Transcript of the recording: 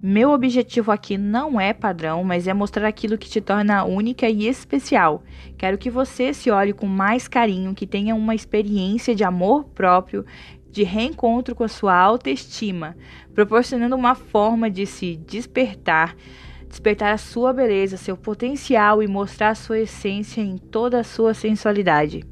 Meu objetivo aqui não é padrão, mas é mostrar aquilo que te torna única e especial. Quero que você se olhe com mais carinho, que tenha uma experiência de amor próprio, de reencontro com a sua autoestima, proporcionando uma forma de se despertar, despertar a sua beleza, seu potencial e mostrar a sua essência em toda a sua sensualidade.